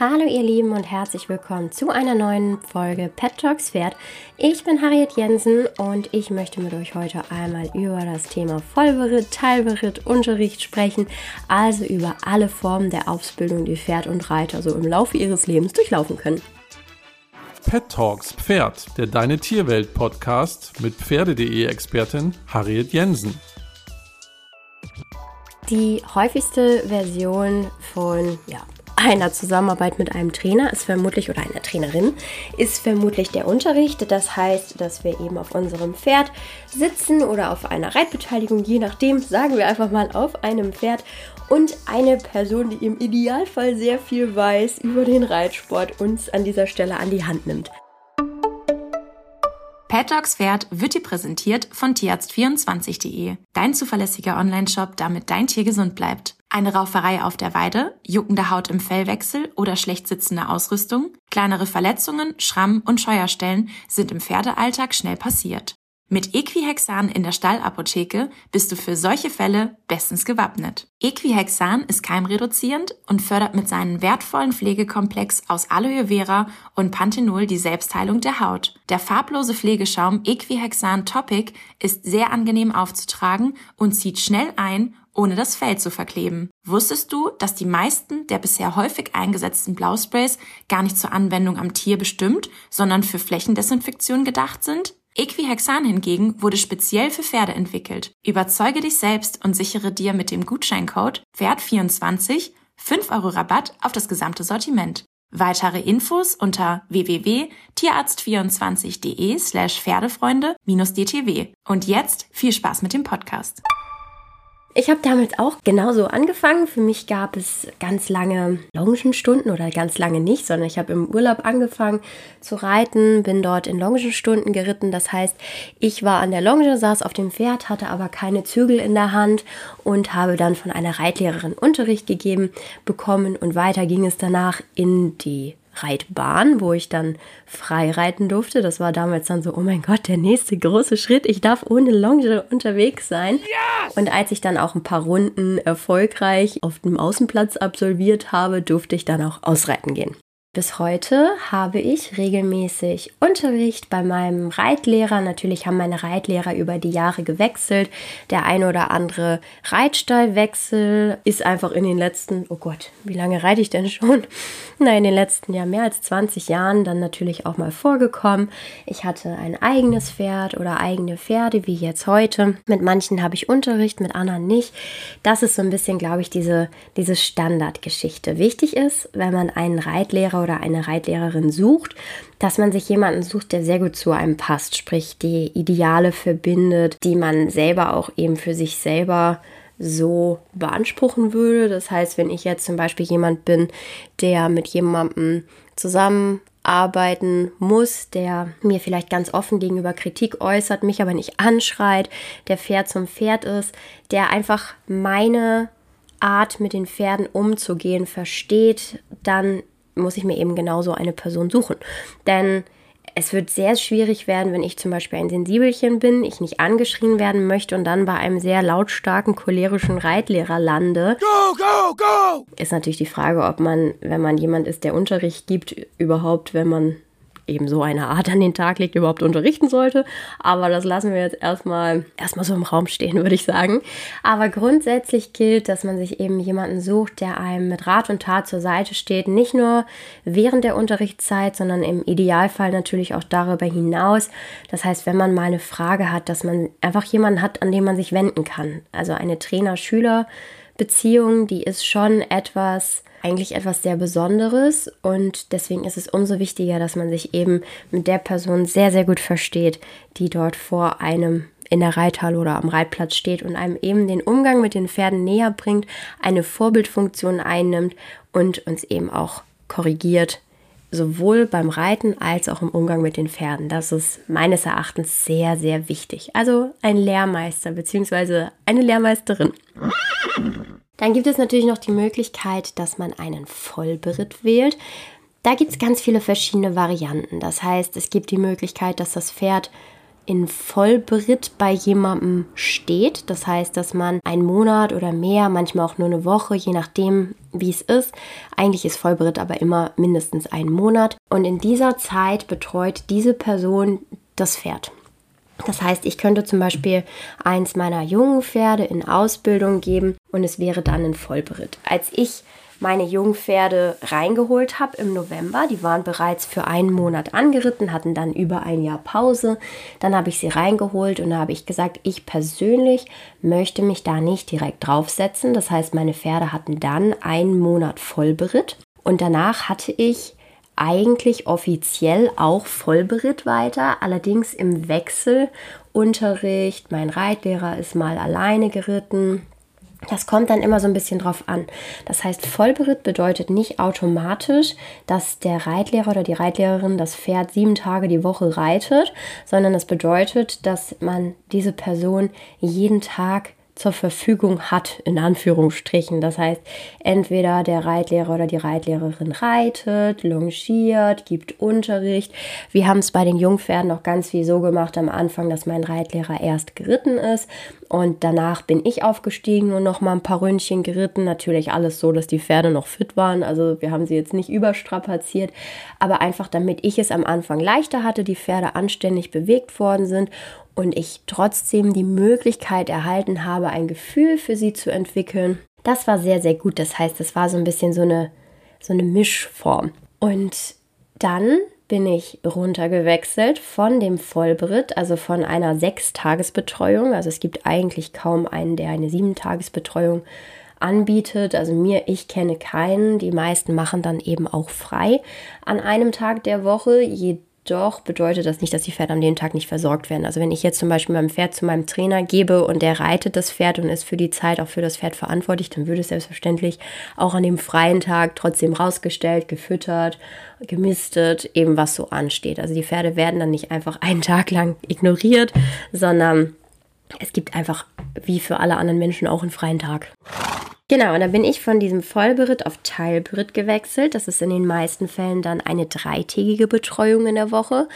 Hallo ihr Lieben und herzlich willkommen zu einer neuen Folge Pet Talks Pferd. Ich bin Harriet Jensen und ich möchte mit euch heute einmal über das Thema Vollberitt, Teilberitt, Unterricht sprechen, also über alle Formen der Ausbildung, die Pferd und Reiter so im Laufe ihres Lebens durchlaufen können. Pet Talks Pferd, der Deine Tierwelt Podcast mit Pferde.de Expertin Harriet Jensen. Die häufigste Version von ja, einer Zusammenarbeit mit einem Trainer ist vermutlich oder einer Trainerin ist vermutlich der Unterricht. Das heißt, dass wir eben auf unserem Pferd sitzen oder auf einer Reitbeteiligung, je nachdem, sagen wir einfach mal auf einem Pferd und eine Person, die im Idealfall sehr viel weiß über den Reitsport, uns an dieser Stelle an die Hand nimmt. Pet Dogs Pferd wird dir präsentiert von tierarzt24.de, dein zuverlässiger Online-Shop, damit dein Tier gesund bleibt. Eine Rauferei auf der Weide, juckende Haut im Fellwechsel oder schlecht sitzende Ausrüstung, kleinere Verletzungen, Schramm und Scheuerstellen sind im Pferdealltag schnell passiert. Mit Equihexan in der Stallapotheke bist du für solche Fälle bestens gewappnet. Equihexan ist keimreduzierend und fördert mit seinem wertvollen Pflegekomplex aus Aloe Vera und Panthenol die Selbstheilung der Haut. Der farblose Pflegeschaum Equihexan Topic ist sehr angenehm aufzutragen und zieht schnell ein ohne das Fell zu verkleben. Wusstest du, dass die meisten der bisher häufig eingesetzten Blausprays gar nicht zur Anwendung am Tier bestimmt, sondern für Flächendesinfektion gedacht sind? Equihexan hingegen wurde speziell für Pferde entwickelt. Überzeuge dich selbst und sichere dir mit dem Gutscheincode Pferd24 5 Euro Rabatt auf das gesamte Sortiment. Weitere Infos unter www.tierarzt24.de slash Pferdefreunde-dtw. Und jetzt viel Spaß mit dem Podcast. Ich habe damals auch genauso angefangen. Für mich gab es ganz lange Longenstunden oder ganz lange nicht, sondern ich habe im Urlaub angefangen zu reiten, bin dort in Longenstunden geritten. Das heißt, ich war an der Longe, saß auf dem Pferd, hatte aber keine Zügel in der Hand und habe dann von einer Reitlehrerin Unterricht gegeben bekommen und weiter ging es danach in die Reitbahn, wo ich dann frei reiten durfte. Das war damals dann so, oh mein Gott, der nächste große Schritt. Ich darf ohne Longe unterwegs sein. Yes! Und als ich dann auch ein paar Runden erfolgreich auf dem Außenplatz absolviert habe, durfte ich dann auch ausreiten gehen. Bis heute habe ich regelmäßig Unterricht bei meinem Reitlehrer. Natürlich haben meine Reitlehrer über die Jahre gewechselt. Der ein oder andere Reitstallwechsel ist einfach in den letzten, oh Gott, wie lange reite ich denn schon? Na, in den letzten Jahr mehr als 20 Jahren dann natürlich auch mal vorgekommen. Ich hatte ein eigenes Pferd oder eigene Pferde, wie jetzt heute. Mit manchen habe ich Unterricht, mit anderen nicht. Das ist so ein bisschen, glaube ich, diese, diese Standardgeschichte. Wichtig ist, wenn man einen Reitlehrer oder eine Reitlehrerin sucht, dass man sich jemanden sucht, der sehr gut zu einem passt, sprich die Ideale verbindet, die man selber auch eben für sich selber so beanspruchen würde. Das heißt, wenn ich jetzt zum Beispiel jemand bin, der mit jemandem zusammenarbeiten muss, der mir vielleicht ganz offen gegenüber Kritik äußert, mich aber nicht anschreit, der fair zum Pferd ist, der einfach meine Art mit den Pferden umzugehen versteht, dann muss ich mir eben genauso eine Person suchen. Denn es wird sehr schwierig werden, wenn ich zum Beispiel ein Sensibelchen bin, ich nicht angeschrien werden möchte und dann bei einem sehr lautstarken, cholerischen Reitlehrer lande. Go, go, go! Ist natürlich die Frage, ob man, wenn man jemand ist, der Unterricht gibt, überhaupt, wenn man eben so eine Art an den Tag legt, überhaupt unterrichten sollte. Aber das lassen wir jetzt erstmal, erstmal so im Raum stehen, würde ich sagen. Aber grundsätzlich gilt, dass man sich eben jemanden sucht, der einem mit Rat und Tat zur Seite steht. Nicht nur während der Unterrichtszeit, sondern im Idealfall natürlich auch darüber hinaus. Das heißt, wenn man mal eine Frage hat, dass man einfach jemanden hat, an den man sich wenden kann. Also eine Trainer-Schüler-Beziehung, die ist schon etwas, eigentlich etwas sehr Besonderes und deswegen ist es umso wichtiger, dass man sich eben mit der Person sehr, sehr gut versteht, die dort vor einem in der Reithalle oder am Reitplatz steht und einem eben den Umgang mit den Pferden näher bringt, eine Vorbildfunktion einnimmt und uns eben auch korrigiert, sowohl beim Reiten als auch im Umgang mit den Pferden. Das ist meines Erachtens sehr, sehr wichtig. Also ein Lehrmeister bzw. eine Lehrmeisterin. Dann gibt es natürlich noch die Möglichkeit, dass man einen Vollberitt wählt. Da gibt es ganz viele verschiedene Varianten. Das heißt, es gibt die Möglichkeit, dass das Pferd in Vollberitt bei jemandem steht. Das heißt, dass man einen Monat oder mehr, manchmal auch nur eine Woche, je nachdem, wie es ist. Eigentlich ist Vollberitt aber immer mindestens einen Monat. Und in dieser Zeit betreut diese Person das Pferd. Das heißt, ich könnte zum Beispiel eins meiner jungen Pferde in Ausbildung geben und es wäre dann ein Vollberitt. Als ich meine Jungpferde reingeholt habe im November. Die waren bereits für einen Monat angeritten, hatten dann über ein Jahr Pause. Dann habe ich sie reingeholt und da habe ich gesagt, ich persönlich möchte mich da nicht direkt draufsetzen. Das heißt, meine Pferde hatten dann einen Monat Vollberitt und danach hatte ich eigentlich offiziell auch Vollberitt weiter, allerdings im Wechselunterricht. Mein Reitlehrer ist mal alleine geritten, das kommt dann immer so ein bisschen drauf an. Das heißt, Vollberitt bedeutet nicht automatisch, dass der Reitlehrer oder die Reitlehrerin das Pferd sieben Tage die Woche reitet, sondern es bedeutet, dass man diese Person jeden Tag zur Verfügung hat, in Anführungsstrichen. Das heißt, entweder der Reitlehrer oder die Reitlehrerin reitet, longiert, gibt Unterricht. Wir haben es bei den Jungpferden noch ganz viel so gemacht am Anfang, dass mein Reitlehrer erst geritten ist und danach bin ich aufgestiegen und noch mal ein paar Ründchen geritten. Natürlich alles so, dass die Pferde noch fit waren. Also wir haben sie jetzt nicht überstrapaziert, aber einfach damit ich es am Anfang leichter hatte, die Pferde anständig bewegt worden sind und ich trotzdem die Möglichkeit erhalten habe, ein Gefühl für sie zu entwickeln. Das war sehr, sehr gut. Das heißt, es war so ein bisschen so eine, so eine Mischform. Und dann bin ich runtergewechselt von dem Vollberitt, also von einer Sechstagesbetreuung. Also es gibt eigentlich kaum einen, der eine Sieben-Tagesbetreuung anbietet. Also mir, ich kenne keinen. Die meisten machen dann eben auch frei an einem Tag der Woche. Je doch bedeutet das nicht, dass die Pferde an dem Tag nicht versorgt werden. Also wenn ich jetzt zum Beispiel mein Pferd zu meinem Trainer gebe und der reitet das Pferd und ist für die Zeit auch für das Pferd verantwortlich, dann würde es selbstverständlich auch an dem freien Tag trotzdem rausgestellt, gefüttert, gemistet, eben was so ansteht. Also die Pferde werden dann nicht einfach einen Tag lang ignoriert, sondern es gibt einfach wie für alle anderen Menschen auch einen freien Tag. Genau, und dann bin ich von diesem Vollberitt auf Teilberitt gewechselt. Das ist in den meisten Fällen dann eine dreitägige Betreuung in der Woche.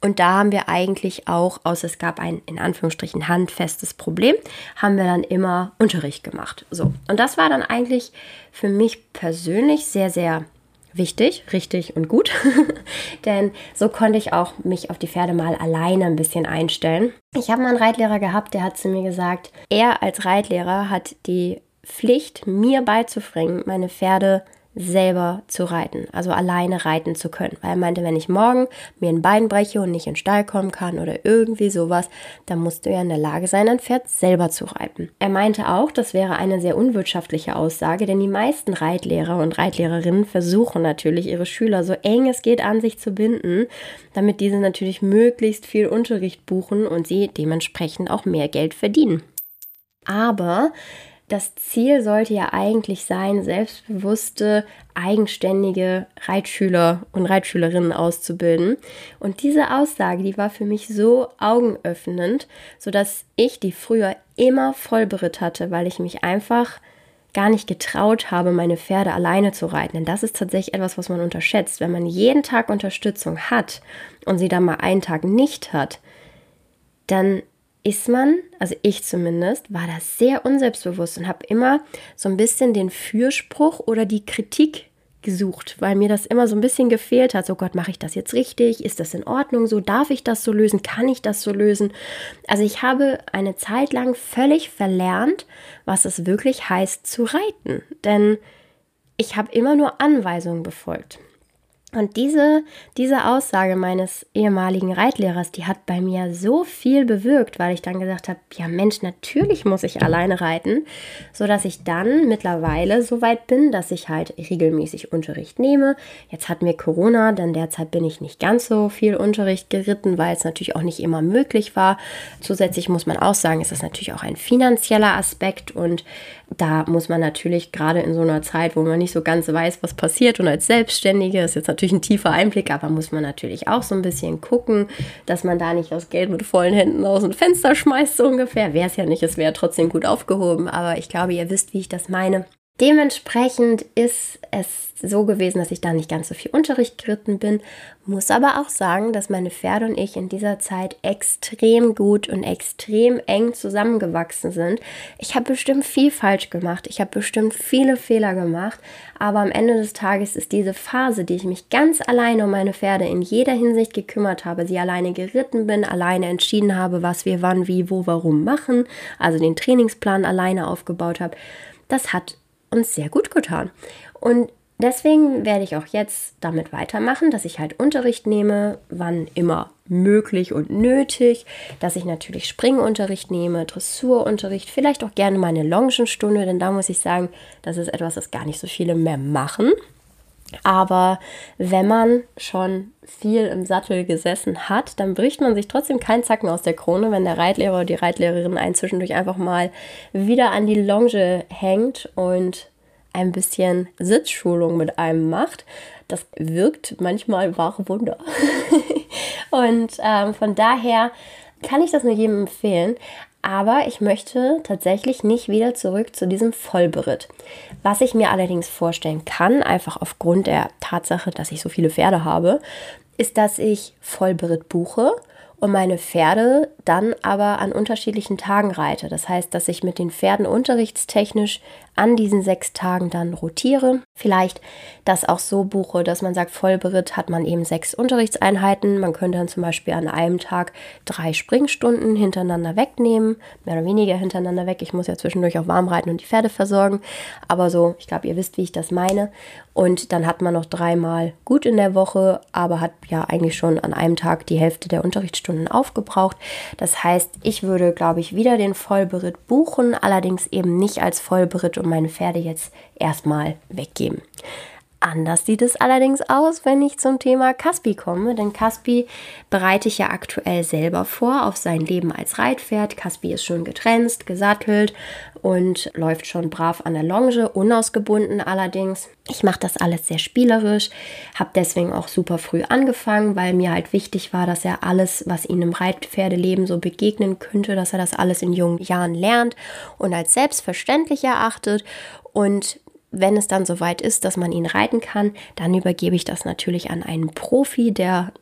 Und da haben wir eigentlich auch, außer es gab ein in Anführungsstrichen handfestes Problem, haben wir dann immer Unterricht gemacht. So. Und das war dann eigentlich für mich persönlich sehr, sehr wichtig, richtig und gut. Denn so konnte ich auch mich auf die Pferde mal alleine ein bisschen einstellen. Ich habe mal einen Reitlehrer gehabt, der hat zu mir gesagt, er als Reitlehrer hat die Pflicht, mir beizubringen, meine Pferde selber zu reiten, also alleine reiten zu können. Weil er meinte, wenn ich morgen mir ein Bein breche und nicht in den Stall kommen kann oder irgendwie sowas, dann musst du ja in der Lage sein, ein Pferd selber zu reiten. Er meinte auch, das wäre eine sehr unwirtschaftliche Aussage, denn die meisten Reitlehrer und Reitlehrerinnen versuchen natürlich, ihre Schüler so eng es geht an sich zu binden, damit diese natürlich möglichst viel Unterricht buchen und sie dementsprechend auch mehr Geld verdienen. Aber das Ziel sollte ja eigentlich sein, selbstbewusste, eigenständige Reitschüler und Reitschülerinnen auszubilden. Und diese Aussage, die war für mich so augenöffnend, sodass ich die früher immer Vollberitt hatte, weil ich mich einfach gar nicht getraut habe, meine Pferde alleine zu reiten. Denn das ist tatsächlich etwas, was man unterschätzt. Wenn man jeden Tag Unterstützung hat und sie dann mal einen Tag nicht hat, dann ist man, also ich zumindest, war da sehr unselbstbewusst und habe immer so ein bisschen den Fürspruch oder die Kritik gesucht, weil mir das immer so ein bisschen gefehlt hat. So Gott, mache ich das jetzt richtig? Ist das in Ordnung so? Darf ich das so lösen? Kann ich das so lösen? Also ich habe eine Zeit lang völlig verlernt, was es wirklich heißt zu reiten. Denn ich habe immer nur Anweisungen befolgt. Und diese, diese Aussage meines ehemaligen Reitlehrers, die hat bei mir so viel bewirkt, weil ich dann gesagt habe, ja Mensch, natürlich muss ich alleine reiten, so dass ich dann mittlerweile so weit bin, dass ich halt regelmäßig Unterricht nehme. Jetzt hatten wir Corona, denn derzeit bin ich nicht ganz so viel Unterricht geritten, weil es natürlich auch nicht immer möglich war. Zusätzlich muss man auch sagen, es ist natürlich auch ein finanzieller Aspekt und da muss man natürlich gerade in so einer Zeit, wo man nicht so ganz weiß, was passiert und als Selbstständige ist jetzt natürlich ein tiefer Einblick, aber muss man natürlich auch so ein bisschen gucken, dass man da nicht das Geld mit vollen Händen aus dem Fenster schmeißt, so ungefähr. Wäre es ja nicht, es wäre trotzdem gut aufgehoben, aber ich glaube, ihr wisst, wie ich das meine. Dementsprechend ist es so gewesen, dass ich da nicht ganz so viel Unterricht geritten bin, muss aber auch sagen, dass meine Pferde und ich in dieser Zeit extrem gut und extrem eng zusammengewachsen sind. Ich habe bestimmt viel falsch gemacht, ich habe bestimmt viele Fehler gemacht, aber am Ende des Tages ist diese Phase, die ich mich ganz alleine um meine Pferde in jeder Hinsicht gekümmert habe, sie alleine geritten bin, alleine entschieden habe, was wir wann, wie, wo, warum machen, also den Trainingsplan alleine aufgebaut habe, das hat uns sehr gut getan. Und deswegen werde ich auch jetzt damit weitermachen, dass ich halt Unterricht nehme, wann immer möglich und nötig, dass ich natürlich Springunterricht nehme, Dressurunterricht, vielleicht auch gerne meine Longenstunde, denn da muss ich sagen, das ist etwas, das gar nicht so viele mehr machen. Aber wenn man schon viel im Sattel gesessen hat, dann bricht man sich trotzdem keinen Zacken aus der Krone, wenn der Reitlehrer oder die Reitlehrerin einen zwischendurch einfach mal wieder an die Longe hängt und ein bisschen Sitzschulung mit einem macht. Das wirkt manchmal wahre Wunder. und ähm, von daher kann ich das nur jedem empfehlen. Aber ich möchte tatsächlich nicht wieder zurück zu diesem Vollberitt. Was ich mir allerdings vorstellen kann, einfach aufgrund der Tatsache, dass ich so viele Pferde habe, ist, dass ich Vollberitt buche und meine Pferde dann aber an unterschiedlichen Tagen reite. Das heißt, dass ich mit den Pferden unterrichtstechnisch an diesen sechs Tagen dann rotiere. Vielleicht das auch so buche, dass man sagt, Vollberitt hat man eben sechs Unterrichtseinheiten. Man könnte dann zum Beispiel an einem Tag drei Springstunden hintereinander wegnehmen, mehr oder weniger hintereinander weg. Ich muss ja zwischendurch auch warm reiten und die Pferde versorgen. Aber so, ich glaube, ihr wisst, wie ich das meine. Und dann hat man noch dreimal gut in der Woche, aber hat ja eigentlich schon an einem Tag die Hälfte der Unterrichtsstunden aufgebraucht. Das heißt, ich würde, glaube ich, wieder den Vollberitt buchen, allerdings eben nicht als Vollberitt und meine Pferde jetzt erstmal weggeben. Anders sieht es allerdings aus, wenn ich zum Thema Caspi komme, denn Caspi bereite ich ja aktuell selber vor auf sein Leben als Reitpferd. Caspi ist schon getrennt, gesattelt und läuft schon brav an der Longe, unausgebunden allerdings. Ich mache das alles sehr spielerisch, habe deswegen auch super früh angefangen, weil mir halt wichtig war, dass er alles, was ihm im Reitpferdeleben so begegnen könnte, dass er das alles in jungen Jahren lernt und als selbstverständlich erachtet und wenn es dann soweit ist, dass man ihn reiten kann, dann übergebe ich das natürlich an einen Profi, der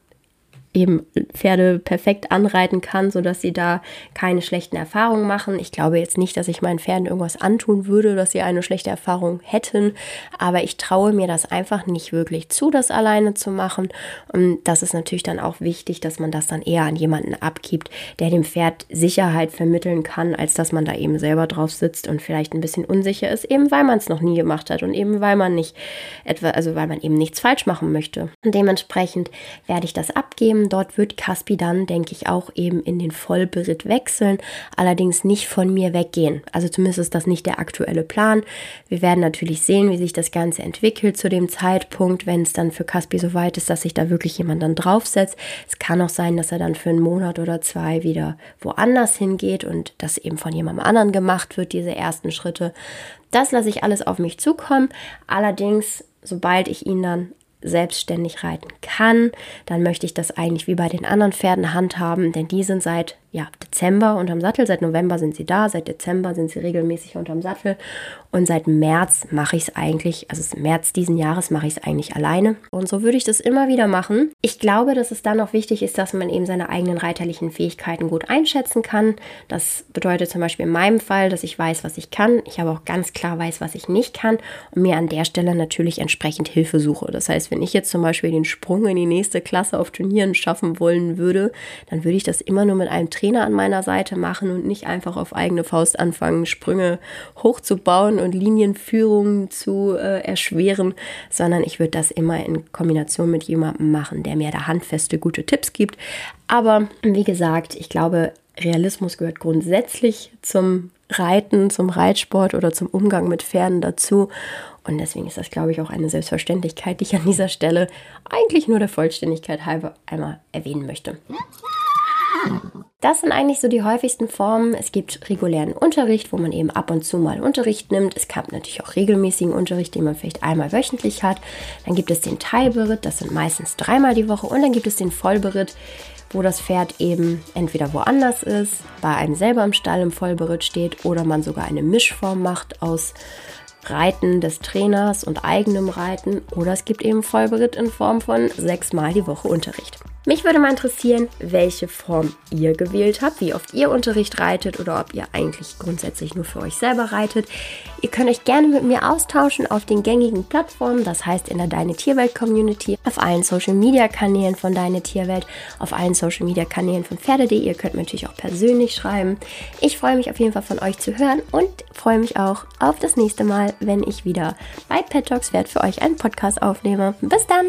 eben Pferde perfekt anreiten kann, sodass sie da keine schlechten Erfahrungen machen. Ich glaube jetzt nicht, dass ich meinen Pferden irgendwas antun würde, dass sie eine schlechte Erfahrung hätten, aber ich traue mir das einfach nicht wirklich zu, das alleine zu machen. Und das ist natürlich dann auch wichtig, dass man das dann eher an jemanden abgibt, der dem Pferd Sicherheit vermitteln kann, als dass man da eben selber drauf sitzt und vielleicht ein bisschen unsicher ist, eben weil man es noch nie gemacht hat und eben weil man nicht etwa, also weil man eben nichts falsch machen möchte. Und dementsprechend werde ich das abgeben Dort wird Caspi dann, denke ich, auch eben in den Vollberitt wechseln, allerdings nicht von mir weggehen. Also zumindest ist das nicht der aktuelle Plan. Wir werden natürlich sehen, wie sich das Ganze entwickelt zu dem Zeitpunkt, wenn es dann für Caspi so weit ist, dass sich da wirklich jemand dann draufsetzt. Es kann auch sein, dass er dann für einen Monat oder zwei wieder woanders hingeht und das eben von jemandem anderen gemacht wird, diese ersten Schritte. Das lasse ich alles auf mich zukommen. Allerdings, sobald ich ihn dann selbstständig reiten kann, dann möchte ich das eigentlich wie bei den anderen Pferden handhaben, denn die sind seit ja, Dezember unterm Sattel. Seit November sind sie da, seit Dezember sind sie regelmäßig unterm Sattel. Und seit März mache ich es eigentlich, also März diesen Jahres mache ich es eigentlich alleine. Und so würde ich das immer wieder machen. Ich glaube, dass es dann auch wichtig ist, dass man eben seine eigenen reiterlichen Fähigkeiten gut einschätzen kann. Das bedeutet zum Beispiel in meinem Fall, dass ich weiß, was ich kann. Ich aber auch ganz klar weiß, was ich nicht kann und mir an der Stelle natürlich entsprechend Hilfe suche. Das heißt, wenn ich jetzt zum Beispiel den Sprung in die nächste Klasse auf Turnieren schaffen wollen würde, dann würde ich das immer nur mit einem Trainer an meiner Seite machen und nicht einfach auf eigene Faust anfangen, Sprünge hochzubauen und Linienführungen zu äh, erschweren, sondern ich würde das immer in Kombination mit jemandem machen, der mir da handfeste gute Tipps gibt. Aber wie gesagt, ich glaube, Realismus gehört grundsätzlich zum Reiten, zum Reitsport oder zum Umgang mit Pferden dazu. Und deswegen ist das, glaube ich, auch eine Selbstverständlichkeit, die ich an dieser Stelle eigentlich nur der Vollständigkeit halber einmal erwähnen möchte. Das sind eigentlich so die häufigsten Formen. Es gibt regulären Unterricht, wo man eben ab und zu mal Unterricht nimmt. Es gab natürlich auch regelmäßigen Unterricht, den man vielleicht einmal wöchentlich hat. Dann gibt es den Teilberitt, das sind meistens dreimal die Woche. Und dann gibt es den Vollberitt, wo das Pferd eben entweder woanders ist, bei einem selber im Stall im Vollberitt steht oder man sogar eine Mischform macht aus Reiten des Trainers und eigenem Reiten oder es gibt eben Vollberitt in Form von sechsmal die Woche Unterricht. Mich würde mal interessieren, welche Form ihr gewählt habt, wie oft ihr Unterricht reitet oder ob ihr eigentlich grundsätzlich nur für euch selber reitet. Ihr könnt euch gerne mit mir austauschen auf den gängigen Plattformen, das heißt in der Deine Tierwelt Community, auf allen Social Media Kanälen von Deine Tierwelt, auf allen Social Media Kanälen von Pferde.de. Ihr könnt mir natürlich auch persönlich schreiben. Ich freue mich auf jeden Fall von euch zu hören und freue mich auch auf das nächste Mal, wenn ich wieder bei Pet Talks Pferd für euch einen Podcast aufnehme. Bis dann!